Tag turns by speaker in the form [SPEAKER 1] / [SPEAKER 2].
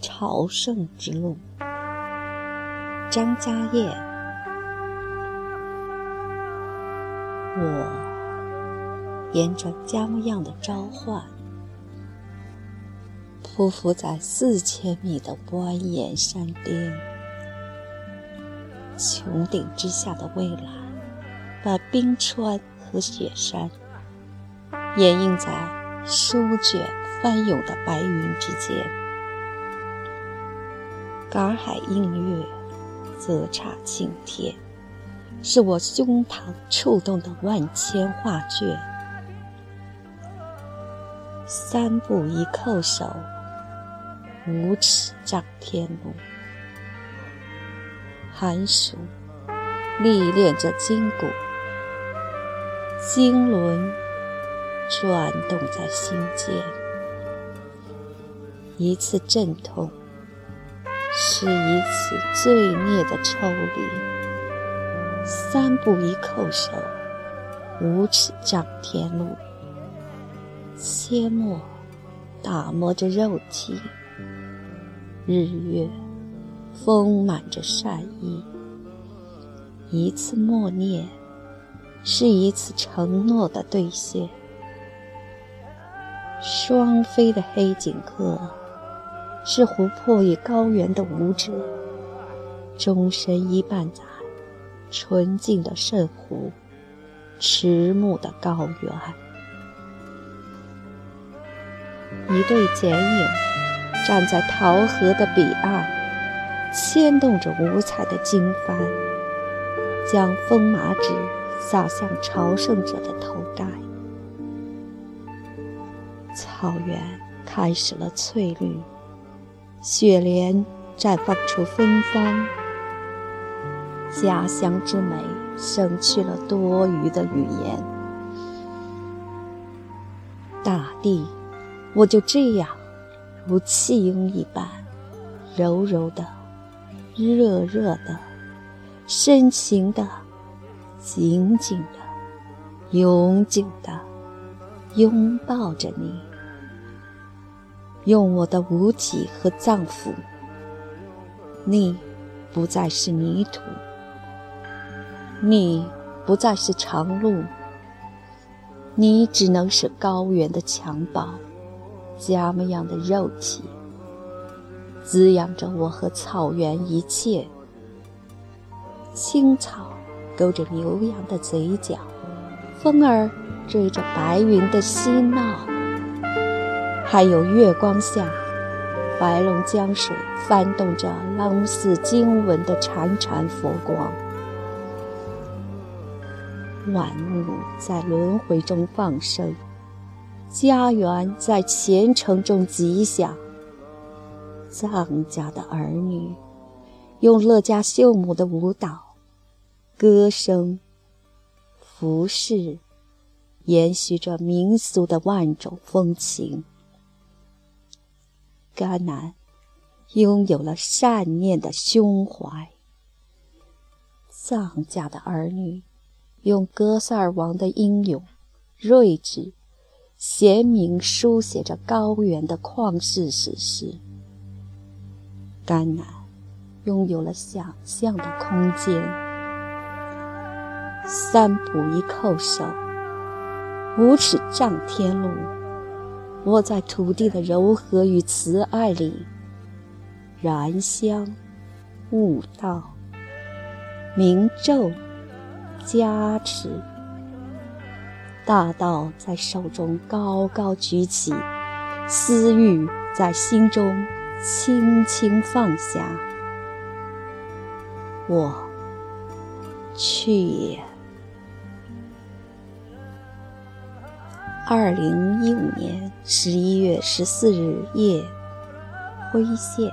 [SPEAKER 1] 朝圣之路。张家燕，我沿着江样的召唤，匍匐在四千米的蜿蜒山巅，穹顶之下的蔚蓝，把冰川和雪山掩映在舒卷翻涌的白云之间，洱海映月。泽刹青天，是我胸膛触动的万千画卷。三步一叩首，五尺丈天路。寒暑历练着筋骨，经轮转动在心间，一次阵痛。是一次罪孽的抽离，三步一叩首，五尺丈天路。切莫打磨着肉体，日月丰满着善意。一次默念，是一次承诺的兑现。双飞的黑颈鹤。是湖泊与高原的舞者，终身依伴在纯净的圣湖、迟暮的高原。一对剪影站在桃河的彼岸，牵动着五彩的经幡，将风麻纸洒向朝圣者的头盖。草原开始了翠绿。雪莲绽放出芬芳，家乡之美省去了多余的语言。大地，我就这样如弃婴一般，柔柔的、热热的、深情的、紧紧的、永久的拥抱着你。用我的五体和脏腑，你不再是泥土，你不再是长路，你只能是高原的襁褓，家么样的肉体，滋养着我和草原一切。青草勾着牛羊的嘴角，风儿追着白云的嬉闹。还有月光下，白龙江水翻动着朗似经文的潺潺佛光，万物在轮回中放生，家园在虔诚中吉祥。藏家的儿女用乐家秀母的舞蹈、歌声、服饰，延续着民俗的万种风情。甘南拥有了善念的胸怀。藏家的儿女用哥萨尔王的英勇、睿智、贤明书写着高原的旷世史诗。甘南拥有了想象的空间。三步一叩首，五尺丈天路。我在土地的柔和与慈爱里燃香、悟道、明咒、加持，大道在手中高高举起，私欲在心中轻轻放下。我去也。二零一五年十一月十四日夜，辉县。